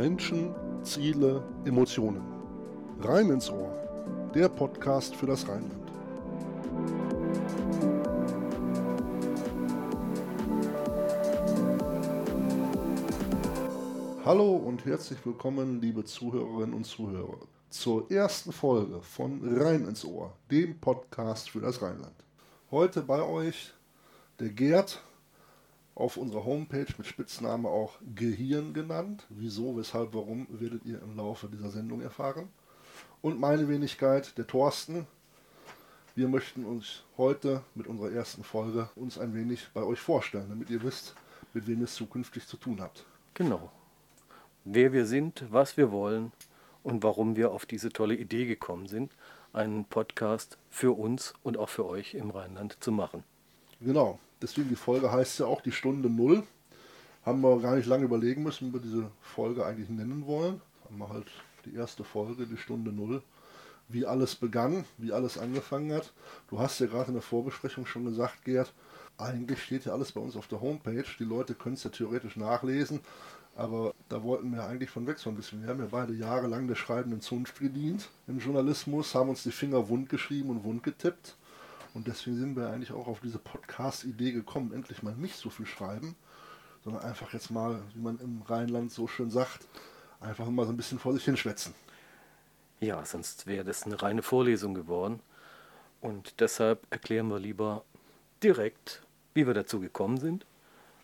Menschen, Ziele, Emotionen. Rein ins Ohr. Der Podcast für das Rheinland. Hallo und herzlich willkommen, liebe Zuhörerinnen und Zuhörer, zur ersten Folge von Rein ins Ohr, dem Podcast für das Rheinland. Heute bei euch der Gerd, auf unserer Homepage mit Spitzname auch Gehirn genannt. Wieso, weshalb, warum, werdet ihr im Laufe dieser Sendung erfahren. Und meine Wenigkeit, der Thorsten. Wir möchten uns heute mit unserer ersten Folge uns ein wenig bei euch vorstellen, damit ihr wisst, mit wem ihr es zukünftig zu tun habt. Genau. Wer wir sind, was wir wollen und warum wir auf diese tolle Idee gekommen sind, einen Podcast für uns und auch für euch im Rheinland zu machen. Genau. Deswegen die Folge heißt ja auch die Stunde Null. Haben wir gar nicht lange überlegen müssen, wie wir diese Folge eigentlich nennen wollen. Haben wir halt die erste Folge, die Stunde Null. Wie alles begann, wie alles angefangen hat. Du hast ja gerade in der Vorbesprechung schon gesagt, Gerd, eigentlich steht ja alles bei uns auf der Homepage. Die Leute können es ja theoretisch nachlesen. Aber da wollten wir eigentlich von weg so ein bisschen. Wir haben ja beide jahrelang der schreibenden Zunft gedient im Journalismus, haben uns die Finger wund geschrieben und wund getippt und deswegen sind wir eigentlich auch auf diese Podcast-Idee gekommen, endlich mal nicht so viel schreiben, sondern einfach jetzt mal, wie man im Rheinland so schön sagt, einfach mal so ein bisschen vor sich hinschwätzen. Ja, sonst wäre das eine reine Vorlesung geworden. Und deshalb erklären wir lieber direkt, wie wir dazu gekommen sind.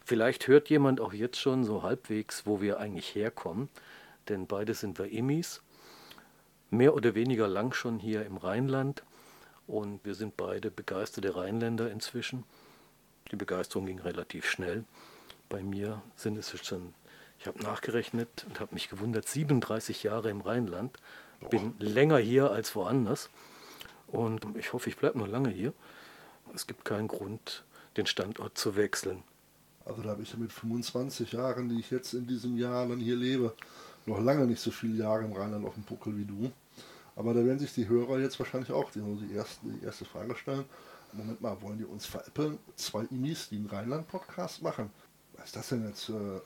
Vielleicht hört jemand auch jetzt schon so halbwegs, wo wir eigentlich herkommen, denn beide sind wir Emis, mehr oder weniger lang schon hier im Rheinland und wir sind beide begeisterte Rheinländer inzwischen. Die Begeisterung ging relativ schnell. Bei mir sind es schon, ich habe nachgerechnet und habe mich gewundert, 37 Jahre im Rheinland. Bin oh. länger hier als woanders. Und ich hoffe, ich bleibe noch lange hier. Es gibt keinen Grund, den Standort zu wechseln. Also da habe ich ja mit 25 Jahren, die ich jetzt in diesem Jahr dann hier lebe, noch lange nicht so viele Jahre im Rheinland auf dem Puckel wie du. Aber da werden sich die Hörer jetzt wahrscheinlich auch die, die, erste, die erste Frage stellen. Moment mal, wollen die uns veräppeln? Zwei Imis, die einen Rheinland-Podcast machen? Was ist das denn jetzt äh,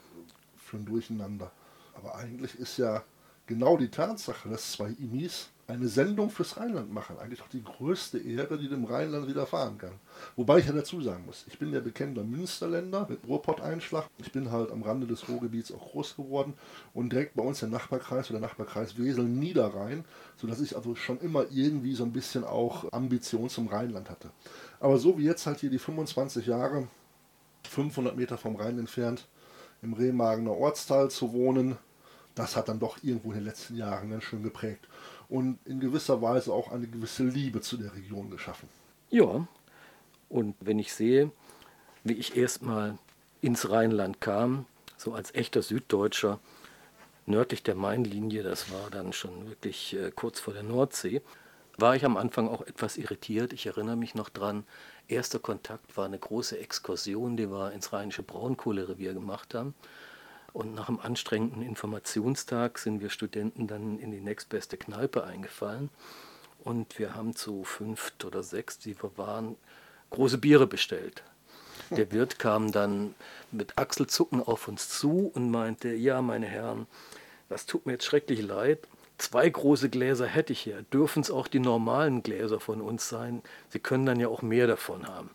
für ein Durcheinander? Aber eigentlich ist ja genau die Tatsache, dass zwei Imis eine Sendung fürs Rheinland machen. Eigentlich doch die größte Ehre, die dem Rheinland widerfahren kann. Wobei ich ja dazu sagen muss, ich bin ja bekennender Münsterländer mit Ruhrpott-Einschlag. Ich bin halt am Rande des Ruhrgebiets auch groß geworden und direkt bei uns der Nachbarkreis oder der Nachbarkreis Wesel Niederrhein, sodass ich also schon immer irgendwie so ein bisschen auch Ambition zum Rheinland hatte. Aber so wie jetzt halt hier die 25 Jahre, 500 Meter vom Rhein entfernt, im Remagener Ortsteil zu wohnen, das hat dann doch irgendwo in den letzten Jahren ganz schön geprägt und in gewisser Weise auch eine gewisse Liebe zu der Region geschaffen. Ja, und wenn ich sehe, wie ich erstmal ins Rheinland kam, so als echter Süddeutscher, nördlich der Mainlinie, das war dann schon wirklich äh, kurz vor der Nordsee, war ich am Anfang auch etwas irritiert. Ich erinnere mich noch dran, erster Kontakt war eine große Exkursion, die wir ins rheinische Braunkohlerevier gemacht haben. Und nach einem anstrengenden Informationstag sind wir Studenten dann in die nächstbeste Kneipe eingefallen. Und wir haben zu fünft oder sechs, die wir waren, große Biere bestellt. Der Wirt kam dann mit Achselzucken auf uns zu und meinte, ja, meine Herren, das tut mir jetzt schrecklich leid. Zwei große Gläser hätte ich hier. Dürfen es auch die normalen Gläser von uns sein? Sie können dann ja auch mehr davon haben.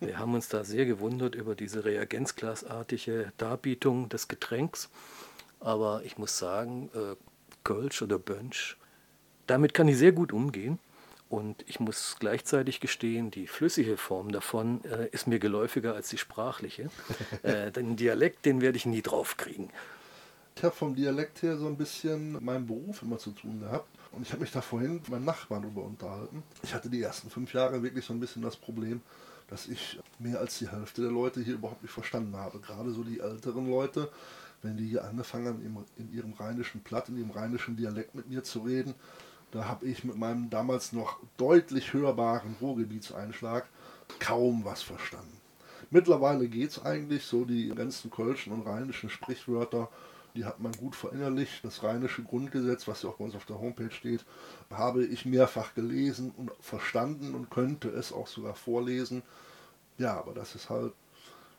Wir haben uns da sehr gewundert über diese reagenzglasartige Darbietung des Getränks. Aber ich muss sagen, äh, Kölsch oder Bönsch, damit kann ich sehr gut umgehen. Und ich muss gleichzeitig gestehen, die flüssige Form davon äh, ist mir geläufiger als die sprachliche. äh, den Dialekt, den werde ich nie draufkriegen. Ich habe vom Dialekt her so ein bisschen meinen Beruf immer zu tun gehabt. Und ich habe mich da vorhin mit meinem Nachbarn darüber unterhalten. Ich hatte die ersten fünf Jahre wirklich so ein bisschen das Problem, dass ich mehr als die Hälfte der Leute hier überhaupt nicht verstanden habe. Gerade so die älteren Leute, wenn die hier angefangen haben, in ihrem rheinischen Platt, in ihrem rheinischen Dialekt mit mir zu reden, da habe ich mit meinem damals noch deutlich hörbaren Ruhrgebietseinschlag kaum was verstanden. Mittlerweile geht es eigentlich so, die ganzen kölschen und rheinischen Sprichwörter die hat man gut verinnerlicht. Das rheinische Grundgesetz, was ja auch bei uns auf der Homepage steht, habe ich mehrfach gelesen und verstanden und könnte es auch sogar vorlesen. Ja, aber das ist halt,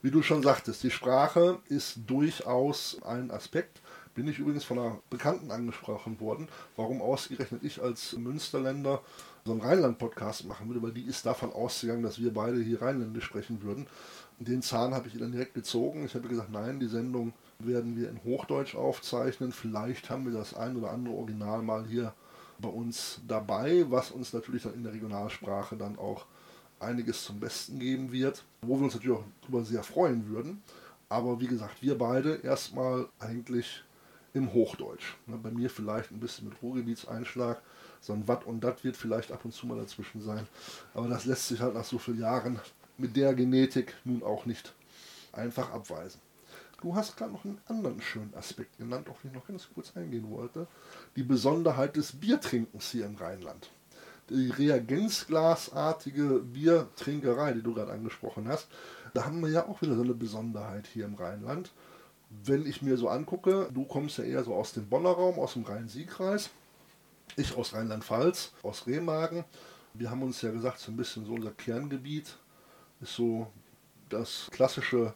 wie du schon sagtest, die Sprache ist durchaus ein Aspekt, Bin ich übrigens von einer Bekannten angesprochen worden, warum ausgerechnet ich als Münsterländer so einen Rheinland-Podcast machen würde, weil die ist davon ausgegangen, dass wir beide hier Rheinländisch sprechen würden. Den Zahn habe ich ihr dann direkt gezogen. Ich habe gesagt, nein, die Sendung werden wir in Hochdeutsch aufzeichnen. Vielleicht haben wir das ein oder andere Original mal hier bei uns dabei, was uns natürlich dann in der Regionalsprache dann auch einiges zum Besten geben wird, wo wir uns natürlich auch darüber sehr freuen würden. Aber wie gesagt, wir beide erstmal eigentlich im Hochdeutsch. Ne, bei mir vielleicht ein bisschen mit Ruhrgebietseinschlag. So ein Watt und Dat wird vielleicht ab und zu mal dazwischen sein. Aber das lässt sich halt nach so vielen Jahren mit der Genetik nun auch nicht einfach abweisen. Du hast gerade noch einen anderen schönen Aspekt genannt, auf den ich noch ganz kurz eingehen wollte. Die Besonderheit des Biertrinkens hier im Rheinland. Die reagenzglasartige Biertrinkerei, die du gerade angesprochen hast, da haben wir ja auch wieder so eine Besonderheit hier im Rheinland. Wenn ich mir so angucke, du kommst ja eher so aus dem Bonner Raum, aus dem Rhein-Sieg-Kreis, ich aus Rheinland-Pfalz, aus Remagen. Wir haben uns ja gesagt, so ein bisschen so unser Kerngebiet ist so das klassische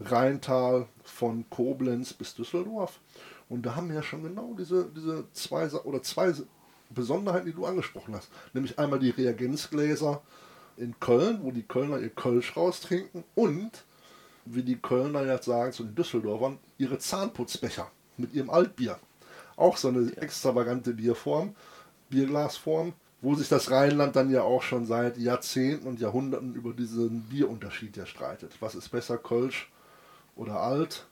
Rheintal von Koblenz bis Düsseldorf. Und da haben wir ja schon genau diese, diese zwei oder zwei Besonderheiten, die du angesprochen hast. Nämlich einmal die Reagenzgläser in Köln, wo die Kölner ihr Kölsch raustrinken und, wie die Kölner jetzt sagen zu den Düsseldorfern, ihre Zahnputzbecher mit ihrem Altbier. Auch so eine extravagante Bierform, Bierglasform, wo sich das Rheinland dann ja auch schon seit Jahrzehnten und Jahrhunderten über diesen Bierunterschied ja streitet. Was ist besser, Kölsch oder Alt?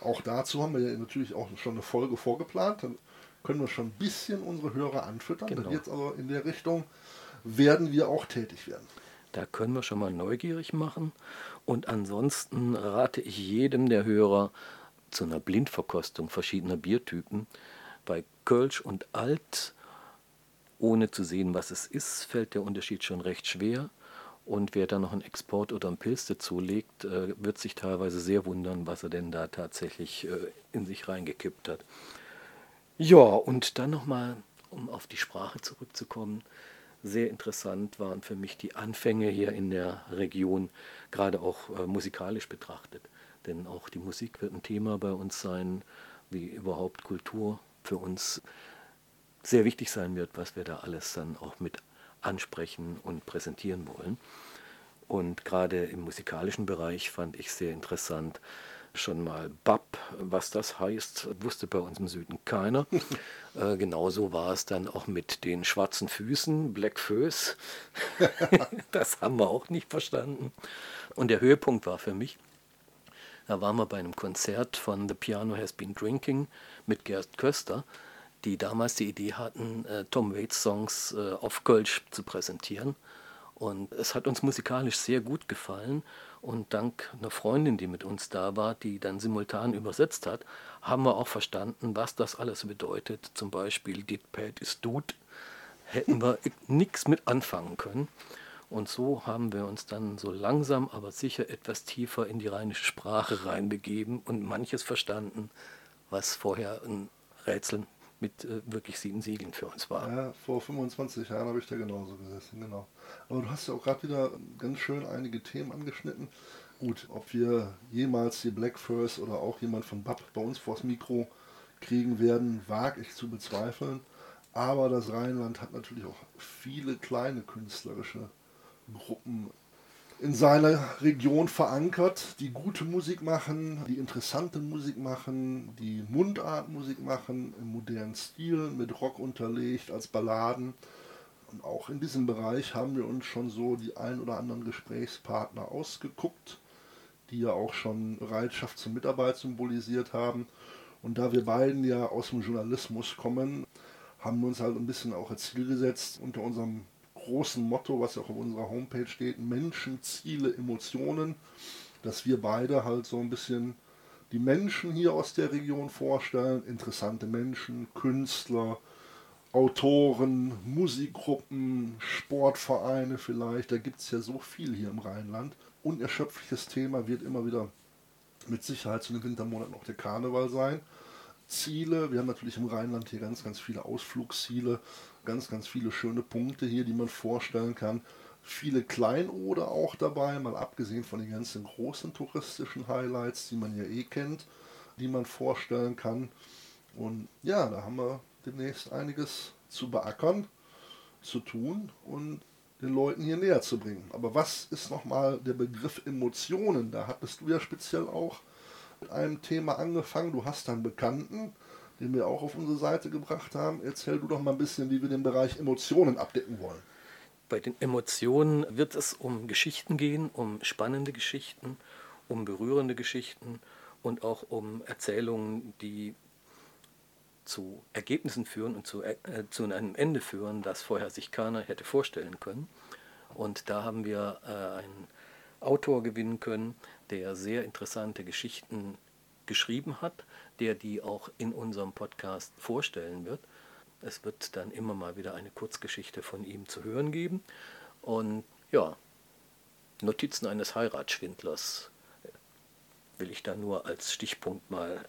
Auch dazu haben wir ja natürlich auch schon eine Folge vorgeplant. Dann können wir schon ein bisschen unsere Hörer anfüttern. Genau. Dann jetzt also in der Richtung werden wir auch tätig werden. Da können wir schon mal neugierig machen. Und ansonsten rate ich jedem der Hörer zu einer Blindverkostung verschiedener Biertypen. Bei Kölsch und Alt, ohne zu sehen, was es ist, fällt der Unterschied schon recht schwer. Und wer da noch einen Export oder einen Pilz dazulegt, äh, wird sich teilweise sehr wundern, was er denn da tatsächlich äh, in sich reingekippt hat. Ja, und dann nochmal, um auf die Sprache zurückzukommen, sehr interessant waren für mich die Anfänge hier in der Region, gerade auch äh, musikalisch betrachtet. Denn auch die Musik wird ein Thema bei uns sein, wie überhaupt Kultur für uns sehr wichtig sein wird, was wir da alles dann auch mit ansprechen und präsentieren wollen. Und gerade im musikalischen Bereich fand ich sehr interessant, schon mal Bab, was das heißt, wusste bei uns im Süden keiner. äh, genauso war es dann auch mit den schwarzen Füßen, Black Föß. das haben wir auch nicht verstanden. Und der Höhepunkt war für mich, da waren wir bei einem Konzert von The Piano Has Been Drinking mit Gerd Köster, die damals die Idee hatten, äh, Tom Waits Songs äh, auf Kölsch zu präsentieren. Und es hat uns musikalisch sehr gut gefallen. Und dank einer Freundin, die mit uns da war, die dann simultan übersetzt hat, haben wir auch verstanden, was das alles bedeutet. Zum Beispiel Dit Pad ist Dude. Hätten wir nichts mit anfangen können. Und so haben wir uns dann so langsam, aber sicher etwas tiefer in die rheinische Sprache reinbegeben und manches verstanden, was vorher ein Rätsel mit äh, wirklich sieben Siegeln für uns war. Ja, vor 25 Jahren habe ich da genauso gesessen, genau. Aber du hast ja auch gerade wieder ganz schön einige Themen angeschnitten. Gut, ob wir jemals die Black First oder auch jemand von BAP bei uns vors Mikro kriegen werden, wage ich zu bezweifeln. Aber das Rheinland hat natürlich auch viele kleine künstlerische Gruppen in seiner Region verankert, die gute Musik machen, die interessante Musik machen, die Mundartmusik machen, im modernen Stil, mit Rock unterlegt, als Balladen. Und auch in diesem Bereich haben wir uns schon so die ein oder anderen Gesprächspartner ausgeguckt, die ja auch schon Bereitschaft zur Mitarbeit symbolisiert haben. Und da wir beiden ja aus dem Journalismus kommen, haben wir uns halt ein bisschen auch als Ziel gesetzt, unter unserem großen Motto, was auch auf unserer Homepage steht, Menschen, Ziele, Emotionen, dass wir beide halt so ein bisschen die Menschen hier aus der Region vorstellen, interessante Menschen, Künstler, Autoren, Musikgruppen, Sportvereine vielleicht, da gibt es ja so viel hier im Rheinland. Unerschöpfliches Thema wird immer wieder mit Sicherheit zu den Wintermonaten auch der Karneval sein. Ziele. Wir haben natürlich im Rheinland hier ganz, ganz viele Ausflugsziele, ganz, ganz viele schöne Punkte hier, die man vorstellen kann. Viele Kleinode auch dabei, mal abgesehen von den ganzen großen touristischen Highlights, die man ja eh kennt, die man vorstellen kann. Und ja, da haben wir demnächst einiges zu beackern, zu tun und den Leuten hier näher zu bringen. Aber was ist nochmal der Begriff Emotionen? Da hattest du ja speziell auch mit einem Thema angefangen. Du hast einen Bekannten, den wir auch auf unsere Seite gebracht haben. Erzähl du doch mal ein bisschen, wie wir den Bereich Emotionen abdecken wollen. Bei den Emotionen wird es um Geschichten gehen, um spannende Geschichten, um berührende Geschichten und auch um Erzählungen, die zu Ergebnissen führen und zu, äh, zu einem Ende führen, das vorher sich keiner hätte vorstellen können. Und da haben wir äh, einen Autor gewinnen können, der sehr interessante Geschichten geschrieben hat, der die auch in unserem Podcast vorstellen wird. Es wird dann immer mal wieder eine Kurzgeschichte von ihm zu hören geben. Und ja, Notizen eines Heiratsschwindlers will ich da nur als Stichpunkt mal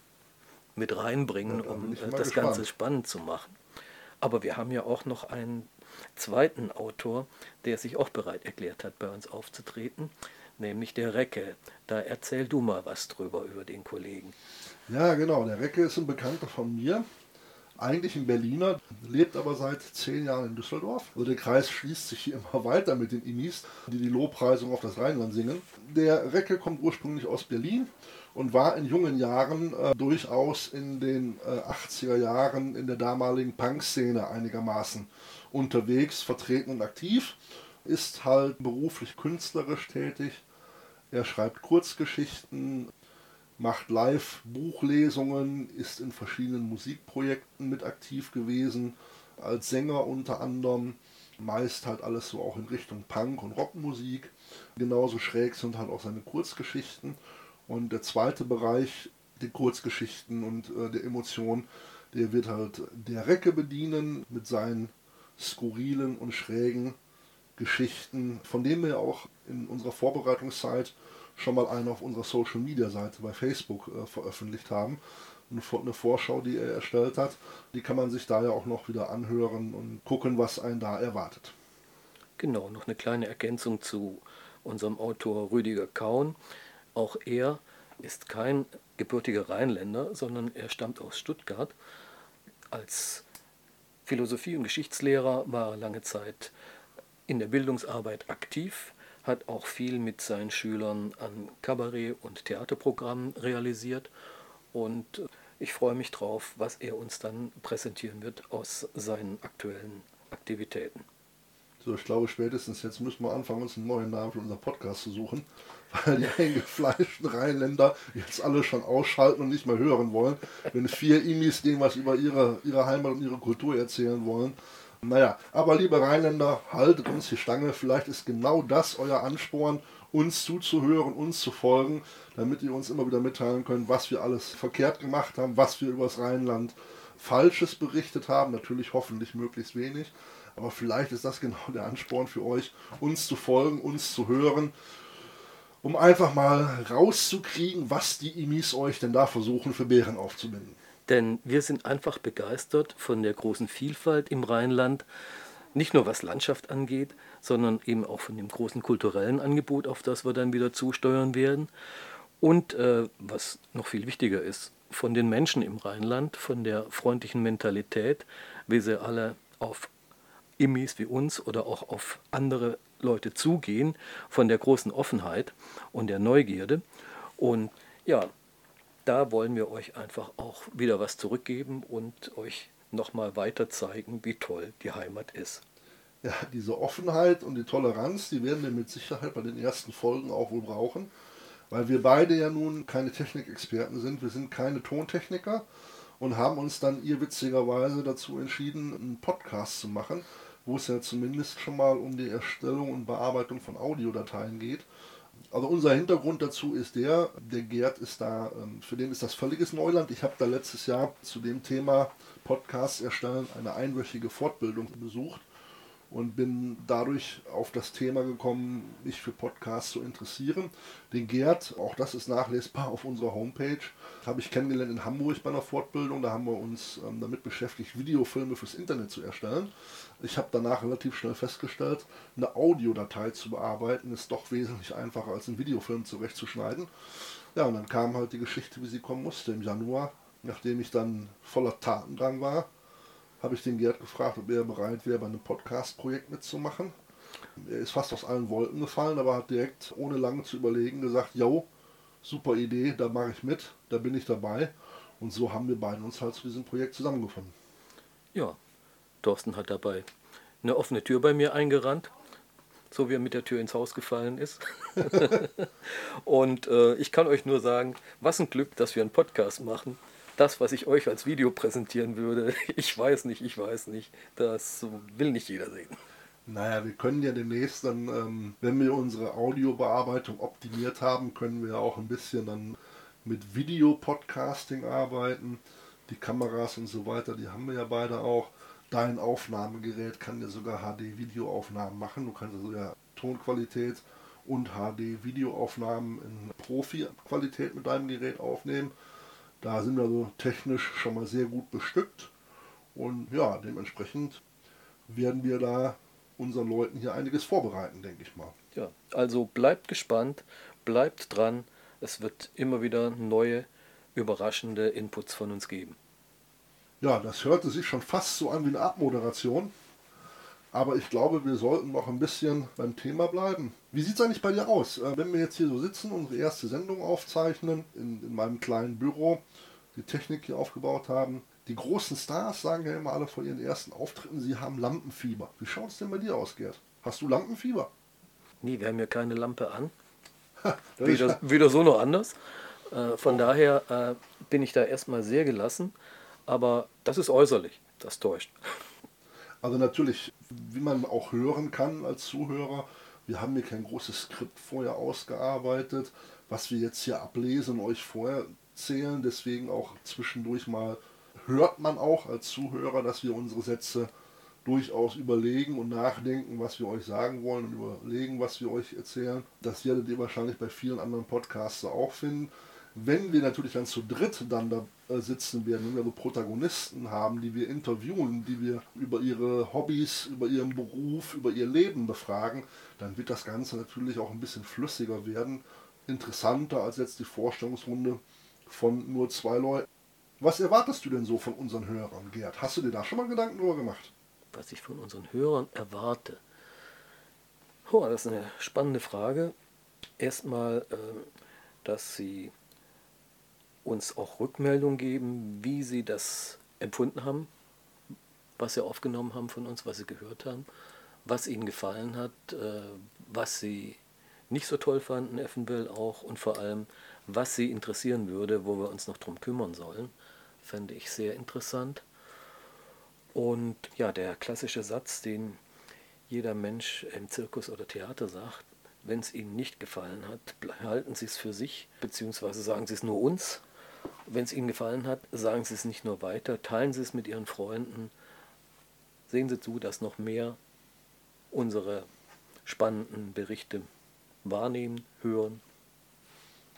mit reinbringen, ja, um das gespannt. Ganze spannend zu machen. Aber wir haben ja auch noch einen zweiten Autor, der sich auch bereit erklärt hat, bei uns aufzutreten, nämlich der Recke. Da erzähl du mal was drüber über den Kollegen. Ja, genau. Der Recke ist ein Bekannter von mir. Eigentlich ein Berliner, lebt aber seit zehn Jahren in Düsseldorf. Also der Kreis schließt sich hier immer weiter mit den Inis, die die Lobpreisung auf das Rheinland singen. Der Recke kommt ursprünglich aus Berlin und war in jungen Jahren äh, durchaus in den äh, 80er Jahren in der damaligen Punk-Szene einigermaßen unterwegs, vertreten und aktiv. Ist halt beruflich künstlerisch tätig. Er schreibt Kurzgeschichten, macht Live-Buchlesungen, ist in verschiedenen Musikprojekten mit aktiv gewesen, als Sänger unter anderem. Meist halt alles so auch in Richtung Punk und Rockmusik. Genauso schräg sind halt auch seine Kurzgeschichten. Und der zweite Bereich, die Kurzgeschichten und äh, der Emotion, der wird halt der Recke bedienen mit seinen skurrilen und schrägen Geschichten, von denen wir auch in unserer Vorbereitungszeit schon mal eine auf unserer Social Media Seite bei Facebook äh, veröffentlicht haben. Eine Vorschau, die er erstellt hat, die kann man sich da ja auch noch wieder anhören und gucken, was einen da erwartet. Genau, noch eine kleine Ergänzung zu unserem Autor Rüdiger Kaun. Auch er ist kein gebürtiger Rheinländer, sondern er stammt aus Stuttgart. Als Philosophie- und Geschichtslehrer war er lange Zeit in der Bildungsarbeit aktiv, hat auch viel mit seinen Schülern an Kabarett- und Theaterprogrammen realisiert und ich freue mich drauf, was er uns dann präsentieren wird aus seinen aktuellen Aktivitäten. So, ich glaube, spätestens jetzt müssen wir anfangen, uns einen neuen Namen für unseren Podcast zu suchen, weil die eingefleischten Rheinländer jetzt alle schon ausschalten und nicht mehr hören wollen, wenn vier Imis denen was über ihre, ihre Heimat und ihre Kultur erzählen wollen. Naja, aber liebe Rheinländer, haltet uns die Stange. Vielleicht ist genau das euer Ansporn, uns zuzuhören, uns zu folgen, damit ihr uns immer wieder mitteilen könnt, was wir alles verkehrt gemacht haben, was wir über das Rheinland Falsches berichtet haben. Natürlich hoffentlich möglichst wenig. Aber vielleicht ist das genau der Ansporn für euch, uns zu folgen, uns zu hören, um einfach mal rauszukriegen, was die Imis euch denn da versuchen, für Bären aufzubinden. Denn wir sind einfach begeistert von der großen Vielfalt im Rheinland, nicht nur was Landschaft angeht, sondern eben auch von dem großen kulturellen Angebot, auf das wir dann wieder zusteuern werden. Und äh, was noch viel wichtiger ist, von den Menschen im Rheinland, von der freundlichen Mentalität, wie sie alle auf Immis wie uns oder auch auf andere Leute zugehen, von der großen Offenheit und der Neugierde. Und ja, da wollen wir euch einfach auch wieder was zurückgeben und euch nochmal weiter zeigen, wie toll die Heimat ist. Ja, diese Offenheit und die Toleranz, die werden wir mit Sicherheit bei den ersten Folgen auch wohl brauchen, weil wir beide ja nun keine Technikexperten sind, wir sind keine Tontechniker und haben uns dann irrwitzigerweise dazu entschieden, einen Podcast zu machen wo es ja zumindest schon mal um die Erstellung und Bearbeitung von Audiodateien geht. Also unser Hintergrund dazu ist der, der Gerd ist da, ähm, für den ist das völliges Neuland. Ich habe da letztes Jahr zu dem Thema Podcast erstellen eine einwöchige Fortbildung besucht und bin dadurch auf das Thema gekommen, mich für Podcasts zu interessieren. Den Gerd, auch das ist nachlesbar auf unserer Homepage, habe ich kennengelernt in Hamburg bei einer Fortbildung. Da haben wir uns ähm, damit beschäftigt, Videofilme fürs Internet zu erstellen. Ich habe danach relativ schnell festgestellt, eine Audiodatei zu bearbeiten ist doch wesentlich einfacher als einen Videofilm zurechtzuschneiden. Ja, und dann kam halt die Geschichte, wie sie kommen musste. Im Januar nachdem ich dann voller Tatendrang war, habe ich den Gerd gefragt, ob er bereit wäre, bei einem Podcast-Projekt mitzumachen. Er ist fast aus allen Wolken gefallen, aber hat direkt, ohne lange zu überlegen, gesagt, jo, super Idee, da mache ich mit, da bin ich dabei. Und so haben wir beide uns halt zu diesem Projekt zusammengefunden. Ja, Thorsten hat dabei eine offene Tür bei mir eingerannt, so wie er mit der Tür ins Haus gefallen ist. und äh, ich kann euch nur sagen, was ein Glück, dass wir einen Podcast machen. Das, was ich euch als Video präsentieren würde, ich weiß nicht, ich weiß nicht, das will nicht jeder sehen. Naja, wir können ja demnächst dann, ähm, wenn wir unsere Audiobearbeitung optimiert haben, können wir auch ein bisschen dann mit Video-Podcasting arbeiten. Die Kameras und so weiter, die haben wir ja beide auch. Dein Aufnahmegerät kann ja sogar HD-Videoaufnahmen machen. Du kannst also ja Tonqualität und HD-Videoaufnahmen in Profi-Qualität mit deinem Gerät aufnehmen. Da sind wir also technisch schon mal sehr gut bestückt. Und ja, dementsprechend werden wir da unseren Leuten hier einiges vorbereiten, denke ich mal. Ja, also bleibt gespannt, bleibt dran. Es wird immer wieder neue, überraschende Inputs von uns geben. Ja, das hörte sich schon fast so an wie eine Abmoderation. Aber ich glaube, wir sollten noch ein bisschen beim Thema bleiben. Wie sieht es eigentlich bei dir aus? Äh, wenn wir jetzt hier so sitzen, unsere erste Sendung aufzeichnen, in, in meinem kleinen Büro, die Technik hier aufgebaut haben, die großen Stars sagen ja immer alle vor ihren ersten Auftritten, sie haben Lampenfieber. Wie schaut es denn bei dir aus, Gerd? Hast du Lampenfieber? Nee, wir haben ja keine Lampe an. weder, weder so noch anders. Äh, von oh. daher äh, bin ich da erstmal sehr gelassen. Aber das ist äußerlich, das täuscht. Also natürlich, wie man auch hören kann als Zuhörer, wir haben hier kein großes Skript vorher ausgearbeitet, was wir jetzt hier ablesen und euch vorher zählen. Deswegen auch zwischendurch mal hört man auch als Zuhörer, dass wir unsere Sätze durchaus überlegen und nachdenken, was wir euch sagen wollen und überlegen, was wir euch erzählen. Das werdet ihr wahrscheinlich bei vielen anderen Podcasts auch finden. Wenn wir natürlich dann zu dritt dann da äh, sitzen werden, wenn wir so Protagonisten haben, die wir interviewen, die wir über ihre Hobbys, über ihren Beruf, über ihr Leben befragen, dann wird das Ganze natürlich auch ein bisschen flüssiger werden, interessanter als jetzt die Vorstellungsrunde von nur zwei Leuten. Was erwartest du denn so von unseren Hörern, Gerd? Hast du dir da schon mal Gedanken drüber gemacht? Was ich von unseren Hörern erwarte? Oh, das ist eine spannende Frage. Erstmal, äh, dass sie uns auch Rückmeldung geben, wie sie das empfunden haben, was sie aufgenommen haben von uns, was sie gehört haben, was ihnen gefallen hat, äh, was sie nicht so toll fanden, eventuell auch, und vor allem, was sie interessieren würde, wo wir uns noch drum kümmern sollen fände ich sehr interessant. Und ja, der klassische Satz, den jeder Mensch im Zirkus oder Theater sagt, wenn es Ihnen nicht gefallen hat, halten Sie es für sich, beziehungsweise sagen Sie es nur uns. Wenn es Ihnen gefallen hat, sagen Sie es nicht nur weiter, teilen Sie es mit Ihren Freunden, sehen Sie zu, dass noch mehr unsere spannenden Berichte wahrnehmen, hören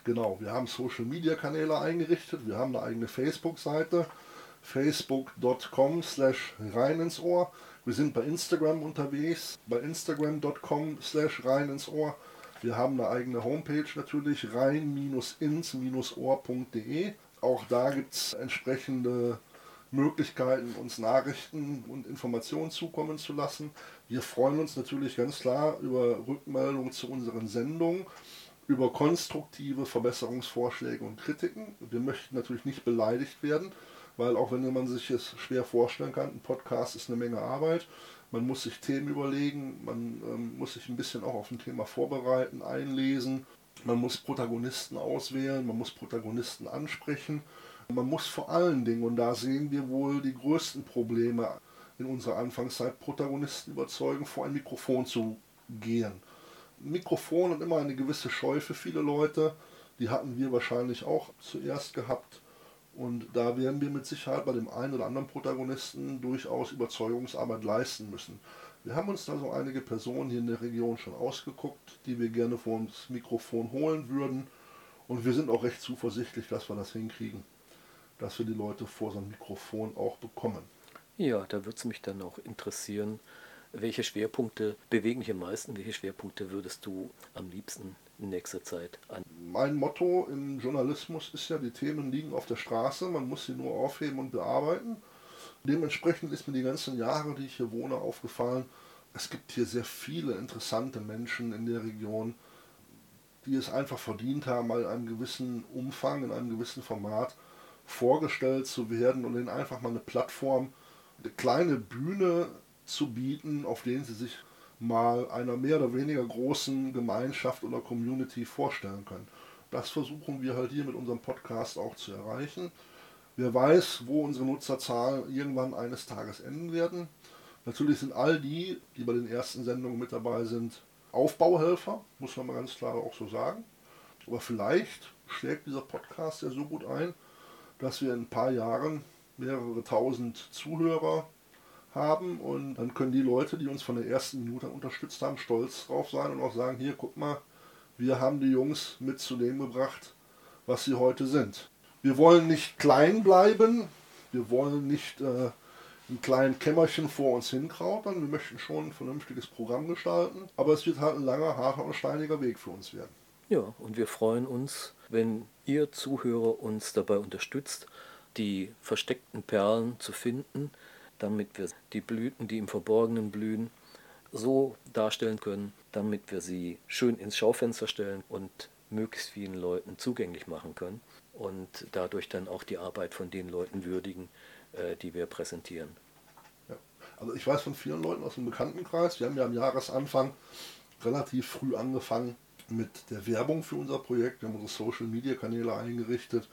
Genau, wir haben Social Media Kanäle eingerichtet, wir haben eine eigene Facebook-Seite, facebook.com slash rein ins Ohr. Wir sind bei Instagram unterwegs, bei instagram.com slash rein ins Ohr. Wir haben eine eigene Homepage natürlich, rein-ins-ohr.de. Auch da gibt es entsprechende Möglichkeiten, uns Nachrichten und Informationen zukommen zu lassen. Wir freuen uns natürlich ganz klar über Rückmeldungen zu unseren Sendungen über konstruktive Verbesserungsvorschläge und Kritiken. Wir möchten natürlich nicht beleidigt werden, weil auch wenn man sich es schwer vorstellen kann, ein Podcast ist eine Menge Arbeit. Man muss sich Themen überlegen, man ähm, muss sich ein bisschen auch auf ein Thema vorbereiten, einlesen. Man muss Protagonisten auswählen, man muss Protagonisten ansprechen. Man muss vor allen Dingen, und da sehen wir wohl die größten Probleme in unserer Anfangszeit, Protagonisten überzeugen, vor ein Mikrofon zu gehen. Mikrofon hat immer eine gewisse Scheu für viele Leute. Die hatten wir wahrscheinlich auch zuerst gehabt. Und da werden wir mit Sicherheit bei dem einen oder anderen Protagonisten durchaus Überzeugungsarbeit leisten müssen. Wir haben uns da so einige Personen hier in der Region schon ausgeguckt, die wir gerne vor uns Mikrofon holen würden. Und wir sind auch recht zuversichtlich, dass wir das hinkriegen, dass wir die Leute vor so einem Mikrofon auch bekommen. Ja, da würde es mich dann auch interessieren, welche Schwerpunkte bewegen dich am meisten? Welche Schwerpunkte würdest du am liebsten in nächster Zeit an? Mein Motto im Journalismus ist ja, die Themen liegen auf der Straße, man muss sie nur aufheben und bearbeiten. Dementsprechend ist mir die ganzen Jahre, die ich hier wohne, aufgefallen, es gibt hier sehr viele interessante Menschen in der Region, die es einfach verdient haben, mal in einem gewissen Umfang, in einem gewissen Format vorgestellt zu werden und ihnen einfach mal eine Plattform, eine kleine Bühne zu bieten, auf denen sie sich mal einer mehr oder weniger großen Gemeinschaft oder Community vorstellen können. Das versuchen wir halt hier mit unserem Podcast auch zu erreichen. Wer weiß, wo unsere Nutzerzahlen irgendwann eines Tages enden werden. Natürlich sind all die, die bei den ersten Sendungen mit dabei sind, Aufbauhelfer, muss man mal ganz klar auch so sagen. Aber vielleicht schlägt dieser Podcast ja so gut ein, dass wir in ein paar Jahren mehrere tausend Zuhörer haben und dann können die Leute, die uns von der ersten Minute unterstützt haben, stolz drauf sein und auch sagen, hier, guck mal, wir haben die Jungs mit zu dem gebracht, was sie heute sind. Wir wollen nicht klein bleiben, wir wollen nicht äh, ein kleines Kämmerchen vor uns hinkrautern, wir möchten schon ein vernünftiges Programm gestalten, aber es wird halt ein langer, harter und steiniger Weg für uns werden. Ja, und wir freuen uns, wenn ihr Zuhörer uns dabei unterstützt, die versteckten Perlen zu finden, damit wir die Blüten, die im Verborgenen blühen, so darstellen können, damit wir sie schön ins Schaufenster stellen und möglichst vielen Leuten zugänglich machen können und dadurch dann auch die Arbeit von den Leuten würdigen, äh, die wir präsentieren. Ja. Also ich weiß von vielen Leuten aus dem Bekanntenkreis, wir haben ja am Jahresanfang relativ früh angefangen, mit der Werbung für unser Projekt. Wir haben unsere Social Media Kanäle eingerichtet.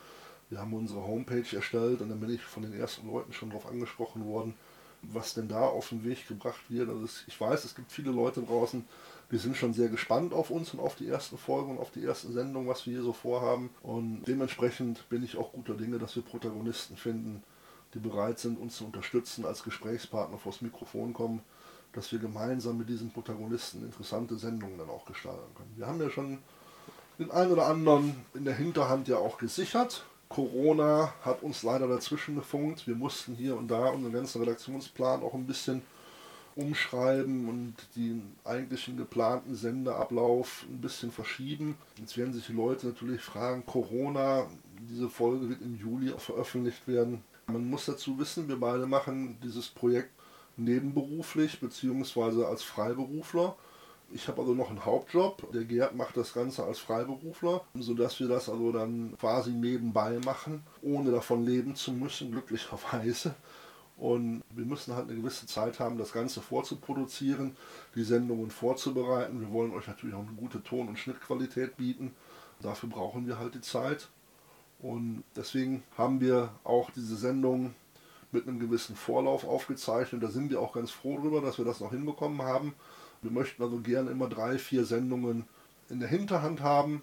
Wir haben unsere Homepage erstellt und dann bin ich von den ersten Leuten schon darauf angesprochen worden, was denn da auf den Weg gebracht wird. Also ich weiß, es gibt viele Leute draußen, die sind schon sehr gespannt auf uns und auf die ersten Folgen und auf die ersten Sendungen, was wir hier so vorhaben. Und dementsprechend bin ich auch guter Dinge, dass wir Protagonisten finden, die bereit sind, uns zu unterstützen, als Gesprächspartner vors Mikrofon kommen dass wir gemeinsam mit diesen Protagonisten interessante Sendungen dann auch gestalten können. Wir haben ja schon den einen oder anderen in der Hinterhand ja auch gesichert. Corona hat uns leider dazwischen gefunkt. Wir mussten hier und da unseren ganzen Redaktionsplan auch ein bisschen umschreiben und den eigentlichen geplanten Sendeablauf ein bisschen verschieben. Jetzt werden sich die Leute natürlich fragen, Corona, diese Folge wird im Juli veröffentlicht werden. Man muss dazu wissen, wir beide machen dieses Projekt nebenberuflich beziehungsweise als Freiberufler. Ich habe also noch einen Hauptjob. Der Gerd macht das Ganze als Freiberufler, sodass wir das also dann quasi nebenbei machen, ohne davon leben zu müssen, glücklicherweise. Und wir müssen halt eine gewisse Zeit haben, das Ganze vorzuproduzieren, die Sendungen vorzubereiten. Wir wollen euch natürlich auch eine gute Ton- und Schnittqualität bieten. Dafür brauchen wir halt die Zeit. Und deswegen haben wir auch diese Sendung mit einem gewissen Vorlauf aufgezeichnet. Da sind wir auch ganz froh drüber, dass wir das noch hinbekommen haben. Wir möchten also gerne immer drei, vier Sendungen in der Hinterhand haben.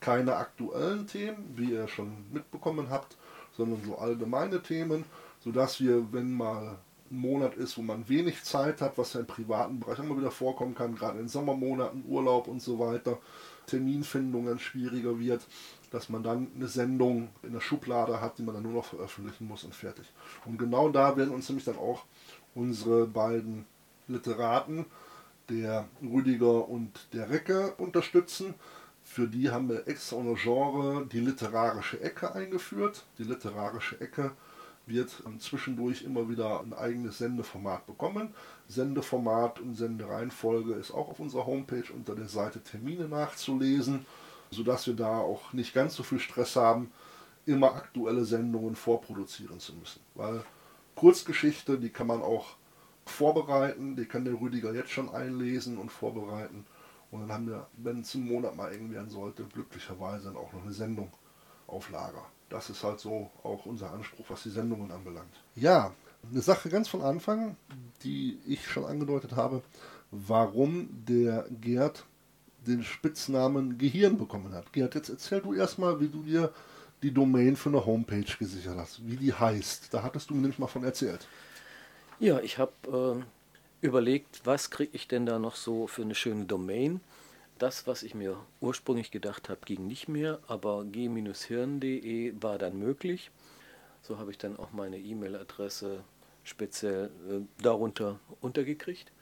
Keine aktuellen Themen, wie ihr schon mitbekommen habt, sondern so allgemeine Themen, sodass wir, wenn mal ein Monat ist, wo man wenig Zeit hat, was ja im privaten Bereich immer wieder vorkommen kann, gerade in Sommermonaten, Urlaub und so weiter, Terminfindung ganz schwieriger wird, dass man dann eine Sendung in der Schublade hat, die man dann nur noch veröffentlichen muss und fertig. Und genau da werden uns nämlich dann auch unsere beiden Literaten, der Rüdiger und der Recke, unterstützen. Für die haben wir extra unser Genre die literarische Ecke eingeführt. Die literarische Ecke wird zwischendurch immer wieder ein eigenes Sendeformat bekommen. Sendeformat und Sendereihenfolge ist auch auf unserer Homepage unter der Seite Termine nachzulesen sodass wir da auch nicht ganz so viel Stress haben, immer aktuelle Sendungen vorproduzieren zu müssen. Weil Kurzgeschichte, die kann man auch vorbereiten, die kann der Rüdiger jetzt schon einlesen und vorbereiten. Und dann haben wir, wenn es im Monat mal eng werden sollte, glücklicherweise dann auch noch eine Sendung auf Lager. Das ist halt so auch unser Anspruch, was die Sendungen anbelangt. Ja, eine Sache ganz von Anfang, die ich schon angedeutet habe, warum der Gerd den Spitznamen Gehirn bekommen hat. Gerd, jetzt erzähl du erstmal, wie du dir die Domain für eine Homepage gesichert hast, wie die heißt. Da hattest du mir nämlich mal von erzählt. Ja, ich habe äh, überlegt, was kriege ich denn da noch so für eine schöne Domain. Das, was ich mir ursprünglich gedacht habe, ging nicht mehr, aber g-hirn.de war dann möglich. So habe ich dann auch meine E-Mail-Adresse speziell äh, darunter untergekriegt.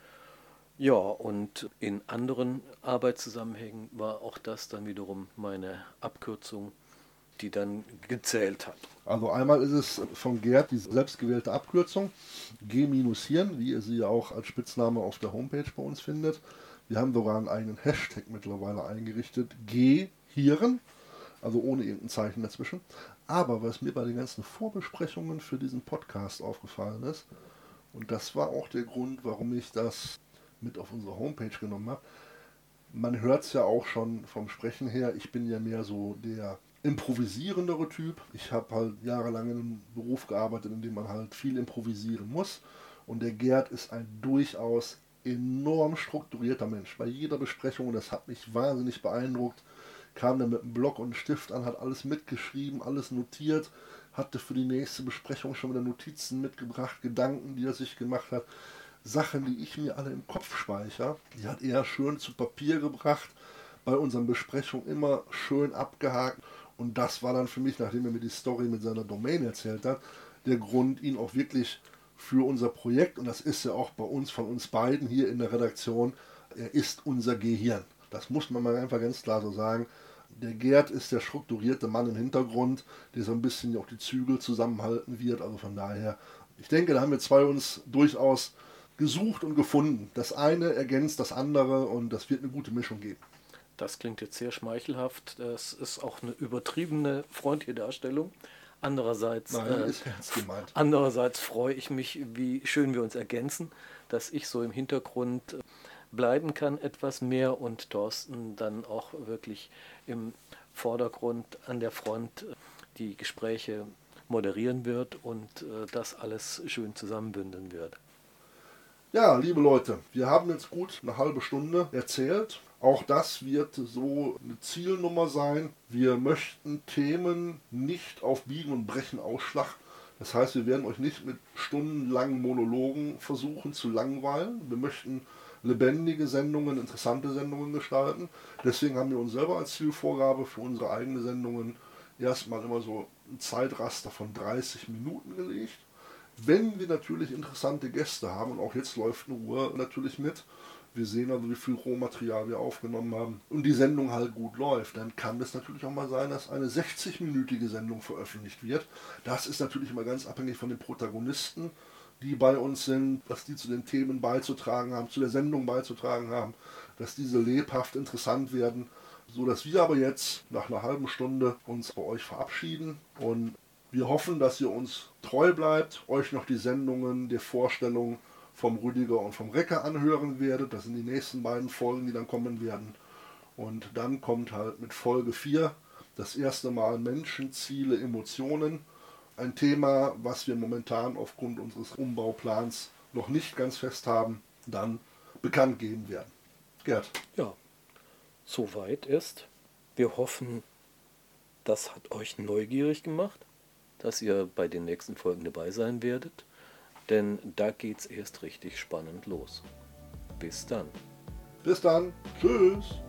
Ja, und in anderen Arbeitszusammenhängen war auch das dann wiederum meine Abkürzung, die dann gezählt hat. Also einmal ist es von Gerd die selbstgewählte Abkürzung, G-Hirn, wie ihr sie auch als Spitzname auf der Homepage bei uns findet. Wir haben sogar einen eigenen Hashtag mittlerweile eingerichtet, G-Hirn, also ohne irgendein Zeichen dazwischen. Aber was mir bei den ganzen Vorbesprechungen für diesen Podcast aufgefallen ist, und das war auch der Grund, warum ich das mit auf unsere Homepage genommen habe. Man hört es ja auch schon vom Sprechen her, ich bin ja mehr so der improvisierendere Typ. Ich habe halt jahrelang in einem Beruf gearbeitet, in dem man halt viel improvisieren muss. Und der Gerd ist ein durchaus enorm strukturierter Mensch. Bei jeder Besprechung, und das hat mich wahnsinnig beeindruckt, kam er mit einem Block und einem Stift an, hat alles mitgeschrieben, alles notiert, hatte für die nächste Besprechung schon wieder Notizen mitgebracht, Gedanken, die er sich gemacht hat. Sachen, die ich mir alle im Kopf speichere, die hat er schön zu Papier gebracht, bei unseren Besprechungen immer schön abgehakt. Und das war dann für mich, nachdem er mir die Story mit seiner Domain erzählt hat, der Grund, ihn auch wirklich für unser Projekt, und das ist ja auch bei uns, von uns beiden hier in der Redaktion, er ist unser Gehirn. Das muss man mal einfach ganz klar so sagen. Der Gerd ist der strukturierte Mann im Hintergrund, der so ein bisschen auch die Zügel zusammenhalten wird. Also von daher, ich denke, da haben wir zwei uns durchaus gesucht und gefunden. Das eine ergänzt das andere und das wird eine gute Mischung geben. Das klingt jetzt sehr schmeichelhaft. Das ist auch eine übertriebene freundliche Darstellung. Andererseits, Nein, äh, andererseits freue ich mich, wie schön wir uns ergänzen, dass ich so im Hintergrund äh, bleiben kann etwas mehr und Thorsten dann auch wirklich im Vordergrund an der Front äh, die Gespräche moderieren wird und äh, das alles schön zusammenbündeln wird. Ja, liebe Leute, wir haben jetzt gut eine halbe Stunde erzählt. Auch das wird so eine Zielnummer sein. Wir möchten Themen nicht auf Biegen und Brechen ausschlachten. Das heißt, wir werden euch nicht mit stundenlangen Monologen versuchen zu langweilen. Wir möchten lebendige Sendungen, interessante Sendungen gestalten. Deswegen haben wir uns selber als Zielvorgabe für unsere eigenen Sendungen erstmal immer so ein Zeitraster von 30 Minuten gelegt. Wenn wir natürlich interessante Gäste haben, und auch jetzt läuft eine Uhr natürlich mit, wir sehen also, wie viel Rohmaterial wir aufgenommen haben. Und die Sendung halt gut läuft, dann kann es natürlich auch mal sein, dass eine 60-minütige Sendung veröffentlicht wird. Das ist natürlich immer ganz abhängig von den Protagonisten, die bei uns sind, was die zu den Themen beizutragen haben, zu der Sendung beizutragen haben, dass diese lebhaft interessant werden, so dass wir aber jetzt nach einer halben Stunde uns bei euch verabschieden und wir hoffen, dass ihr uns treu bleibt, euch noch die Sendungen der Vorstellung vom Rüdiger und vom Recker anhören werdet. Das sind die nächsten beiden Folgen, die dann kommen werden. Und dann kommt halt mit Folge 4 das erste Mal Menschen, Ziele, Emotionen. Ein Thema, was wir momentan aufgrund unseres Umbauplans noch nicht ganz fest haben, dann bekannt geben werden. Gerd. Ja, soweit ist. Wir hoffen, das hat euch neugierig gemacht dass ihr bei den nächsten Folgen dabei sein werdet, denn da geht's erst richtig spannend los. Bis dann. Bis dann. Tschüss.